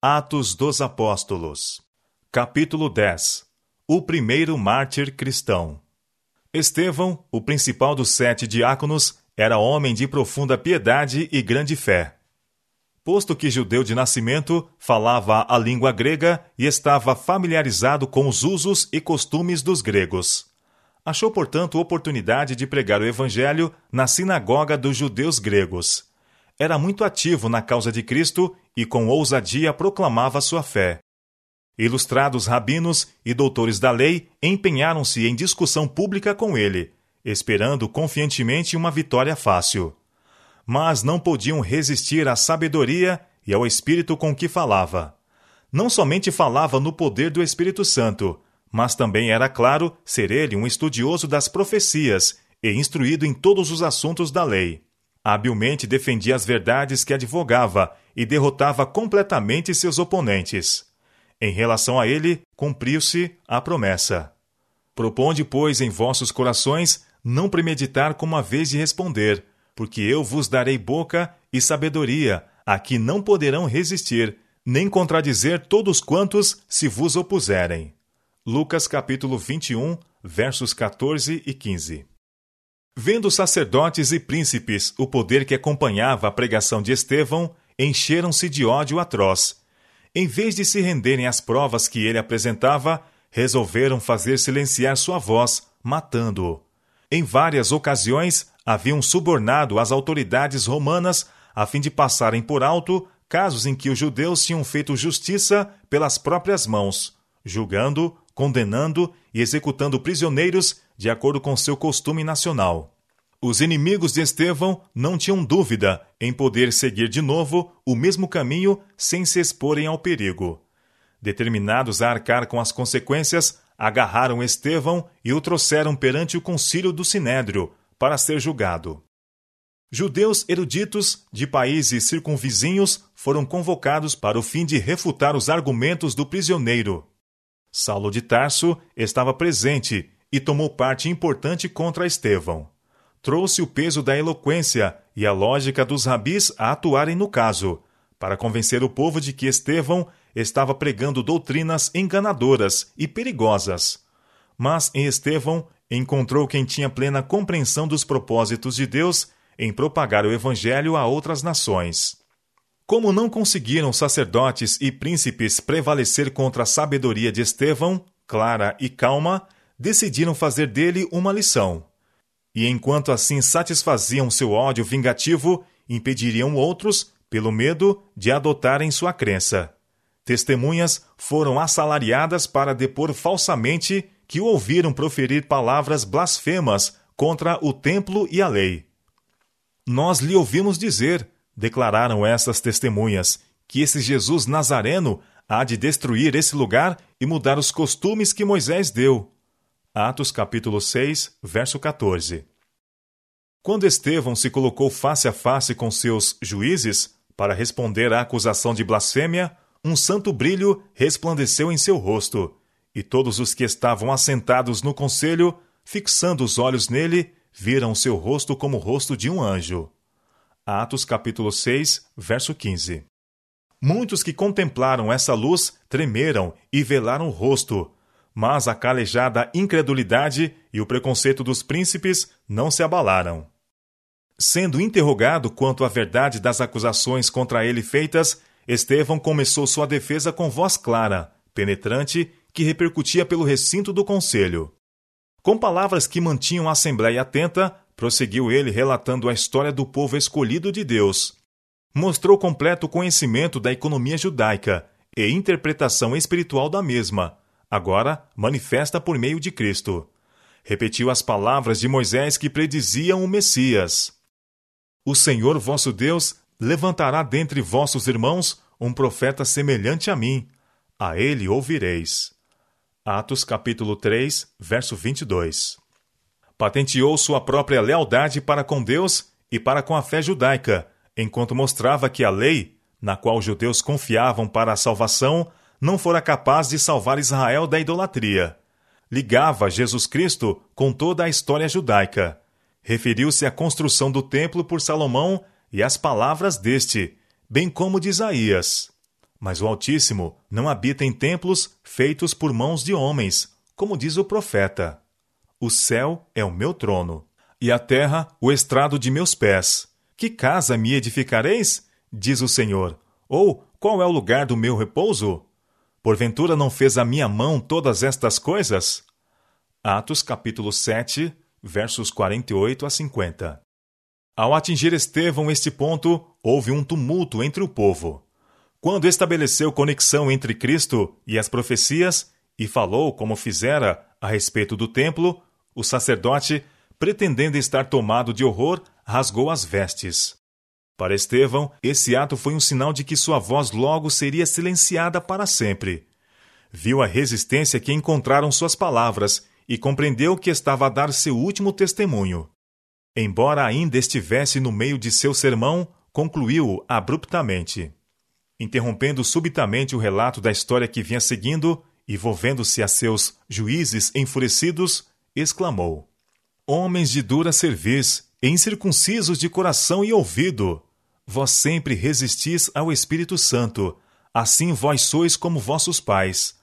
Atos dos Apóstolos. Capítulo 10 O primeiro mártir cristão. Estevão, o principal dos sete diáconos, era homem de profunda piedade e grande fé. Posto que judeu de nascimento, falava a língua grega e estava familiarizado com os usos e costumes dos gregos. Achou, portanto, oportunidade de pregar o evangelho na sinagoga dos judeus gregos era muito ativo na causa de Cristo e com ousadia proclamava sua fé. Ilustrados rabinos e doutores da lei empenharam-se em discussão pública com ele, esperando confiantemente uma vitória fácil. Mas não podiam resistir à sabedoria e ao espírito com que falava. Não somente falava no poder do Espírito Santo, mas também era claro ser ele um estudioso das profecias e instruído em todos os assuntos da lei. Habilmente defendia as verdades que advogava e derrotava completamente seus oponentes. Em relação a ele, cumpriu-se a promessa. Proponde, pois, em vossos corações não premeditar como a vez de responder, porque eu vos darei boca e sabedoria, a que não poderão resistir, nem contradizer todos quantos se vos opuserem. Lucas capítulo 21, versos 14 e 15. Vendo sacerdotes e príncipes o poder que acompanhava a pregação de Estevão, encheram-se de ódio atroz. Em vez de se renderem às provas que ele apresentava, resolveram fazer silenciar sua voz, matando-o. Em várias ocasiões, haviam subornado as autoridades romanas a fim de passarem por alto casos em que os judeus tinham feito justiça pelas próprias mãos, julgando, condenando e executando prisioneiros de acordo com seu costume nacional. Os inimigos de Estevão não tinham dúvida em poder seguir de novo o mesmo caminho sem se exporem ao perigo. Determinados a arcar com as consequências, agarraram Estevão e o trouxeram perante o concílio do Sinédrio para ser julgado. Judeus eruditos de países circunvizinhos foram convocados para o fim de refutar os argumentos do prisioneiro. Saulo de Tarso estava presente e tomou parte importante contra Estevão. Trouxe o peso da eloquência e a lógica dos rabis a atuarem no caso, para convencer o povo de que Estevão estava pregando doutrinas enganadoras e perigosas. Mas em Estevão encontrou quem tinha plena compreensão dos propósitos de Deus em propagar o Evangelho a outras nações. Como não conseguiram sacerdotes e príncipes prevalecer contra a sabedoria de Estevão, clara e calma, decidiram fazer dele uma lição. E enquanto assim satisfaziam seu ódio vingativo, impediriam outros, pelo medo, de adotarem sua crença. Testemunhas foram assalariadas para depor falsamente que o ouviram proferir palavras blasfemas contra o templo e a lei. Nós lhe ouvimos dizer, declararam essas testemunhas, que esse Jesus Nazareno há de destruir esse lugar e mudar os costumes que Moisés deu. Atos capítulo 6, verso 14. Quando Estevão se colocou face a face com seus juízes para responder à acusação de blasfêmia, um santo brilho resplandeceu em seu rosto, e todos os que estavam assentados no conselho, fixando os olhos nele, viram seu rosto como o rosto de um anjo. Atos capítulo 6, verso 15. Muitos que contemplaram essa luz tremeram e velaram o rosto, mas a calejada incredulidade e o preconceito dos príncipes não se abalaram. Sendo interrogado quanto à verdade das acusações contra ele feitas, Estevão começou sua defesa com voz clara, penetrante, que repercutia pelo recinto do conselho. Com palavras que mantinham a assembleia atenta, prosseguiu ele relatando a história do povo escolhido de Deus. Mostrou completo conhecimento da economia judaica e interpretação espiritual da mesma, agora manifesta por meio de Cristo. Repetiu as palavras de Moisés que prediziam o Messias. O Senhor vosso Deus levantará dentre vossos irmãos um profeta semelhante a mim. A ele ouvireis. Atos capítulo 3, verso 22 patenteou sua própria lealdade para com Deus e para com a fé judaica, enquanto mostrava que a lei, na qual os judeus confiavam para a salvação, não fora capaz de salvar Israel da idolatria. Ligava Jesus Cristo com toda a história judaica. Referiu-se à construção do templo por Salomão e às palavras deste, bem como de Isaías. Mas o Altíssimo não habita em templos feitos por mãos de homens, como diz o profeta. O céu é o meu trono, e a terra o estrado de meus pés. Que casa me edificareis? diz o Senhor. Ou qual é o lugar do meu repouso? Porventura não fez a minha mão todas estas coisas? Atos capítulo 7, versos 48 a 50. Ao atingir Estevão este ponto, houve um tumulto entre o povo. Quando estabeleceu conexão entre Cristo e as profecias, e falou como fizera a respeito do templo, o sacerdote, pretendendo estar tomado de horror, rasgou as vestes. Para Estevão, esse ato foi um sinal de que sua voz logo seria silenciada para sempre. Viu a resistência que encontraram suas palavras e compreendeu que estava a dar seu último testemunho. Embora ainda estivesse no meio de seu sermão, concluiu abruptamente. Interrompendo subitamente o relato da história que vinha seguindo e volvendo-se a seus juízes enfurecidos, exclamou: Homens de dura cerviz, incircuncisos de coração e ouvido, vós sempre resistis ao Espírito Santo, assim vós sois como vossos pais.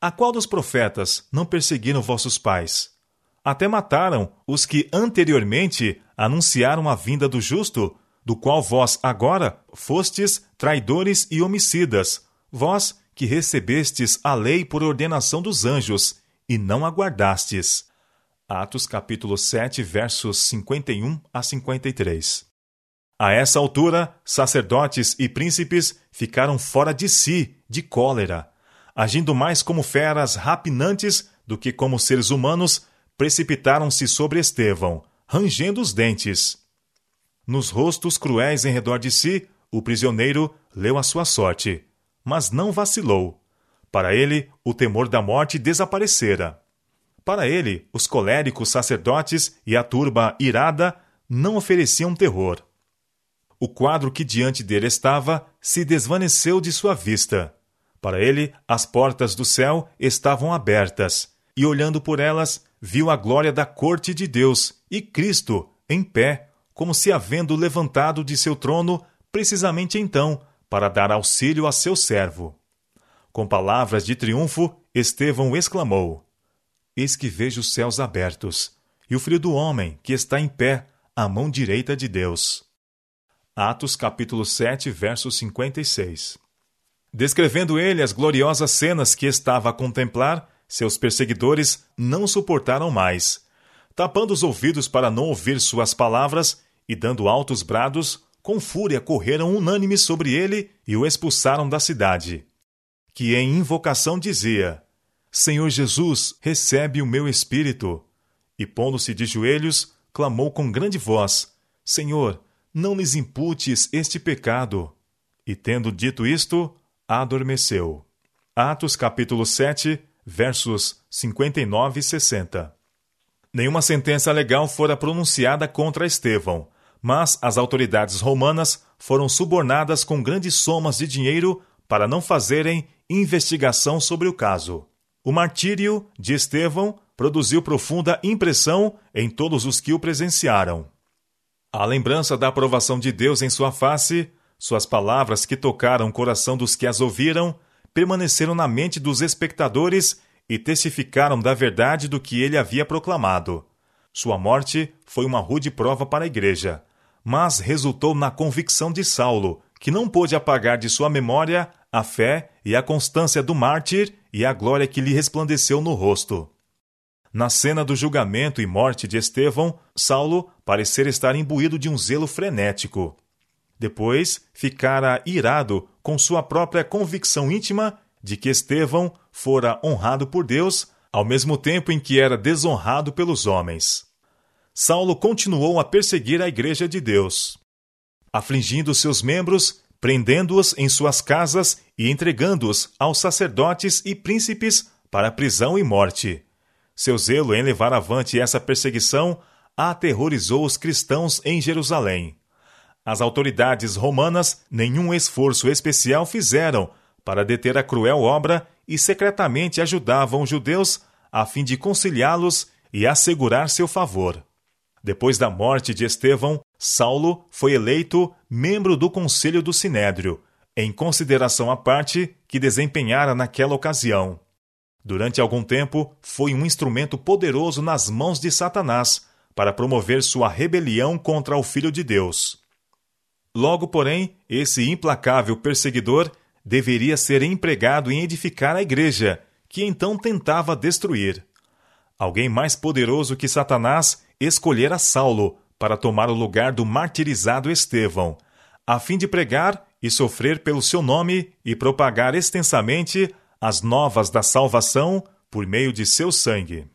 A qual dos profetas não perseguiram vossos pais? até mataram os que anteriormente anunciaram a vinda do justo, do qual vós agora fostes traidores e homicidas, vós que recebestes a lei por ordenação dos anjos e não aguardastes. Atos capítulo 7, versos 51 a 53. A essa altura, sacerdotes e príncipes ficaram fora de si, de cólera, agindo mais como feras rapinantes do que como seres humanos precipitaram-se sobre Estevão, rangendo os dentes. Nos rostos cruéis em redor de si, o prisioneiro leu a sua sorte, mas não vacilou. Para ele, o temor da morte desaparecera. Para ele, os coléricos sacerdotes e a turba irada não ofereciam terror. O quadro que diante dele estava se desvaneceu de sua vista. Para ele, as portas do céu estavam abertas, e olhando por elas, viu a glória da corte de Deus e Cristo em pé, como se havendo levantado de seu trono precisamente então, para dar auxílio a seu servo. Com palavras de triunfo, Estevão exclamou: Eis que vejo os céus abertos, e o filho do homem que está em pé à mão direita de Deus. Atos capítulo 7, verso 56. Descrevendo ele as gloriosas cenas que estava a contemplar, seus perseguidores não suportaram mais. Tapando os ouvidos para não ouvir suas palavras e dando altos brados, com fúria correram unânimes sobre ele e o expulsaram da cidade. Que em invocação dizia: Senhor Jesus, recebe o meu espírito. E pondo-se de joelhos, clamou com grande voz: Senhor, não lhes imputes este pecado. E tendo dito isto, adormeceu. Atos capítulo 7, versos 59 e 60. Nenhuma sentença legal fora pronunciada contra Estevão, mas as autoridades romanas foram subornadas com grandes somas de dinheiro para não fazerem investigação sobre o caso. O martírio de Estevão produziu profunda impressão em todos os que o presenciaram. A lembrança da aprovação de Deus em sua face, suas palavras que tocaram o coração dos que as ouviram, permaneceram na mente dos espectadores e testificaram da verdade do que ele havia proclamado. Sua morte foi uma rude prova para a igreja, mas resultou na convicção de Saulo, que não pôde apagar de sua memória a fé e a constância do mártir e a glória que lhe resplandeceu no rosto. Na cena do julgamento e morte de Estevão, Saulo parecera estar imbuído de um zelo frenético. Depois, ficara irado com sua própria convicção íntima de que Estevão fora honrado por Deus, ao mesmo tempo em que era desonrado pelos homens. Saulo continuou a perseguir a Igreja de Deus, afligindo seus membros, prendendo-os em suas casas e entregando-os aos sacerdotes e príncipes para prisão e morte. Seu zelo em levar avante essa perseguição aterrorizou os cristãos em Jerusalém. As autoridades romanas nenhum esforço especial fizeram para deter a cruel obra e secretamente ajudavam os judeus a fim de conciliá-los e assegurar seu favor. Depois da morte de Estevão, Saulo foi eleito membro do conselho do Sinédrio, em consideração à parte que desempenhara naquela ocasião. Durante algum tempo, foi um instrumento poderoso nas mãos de Satanás para promover sua rebelião contra o Filho de Deus. Logo, porém, esse implacável perseguidor deveria ser empregado em edificar a igreja, que então tentava destruir. Alguém mais poderoso que Satanás escolhera Saulo para tomar o lugar do martirizado Estevão, a fim de pregar e sofrer pelo seu nome e propagar extensamente as novas da salvação por meio de seu sangue.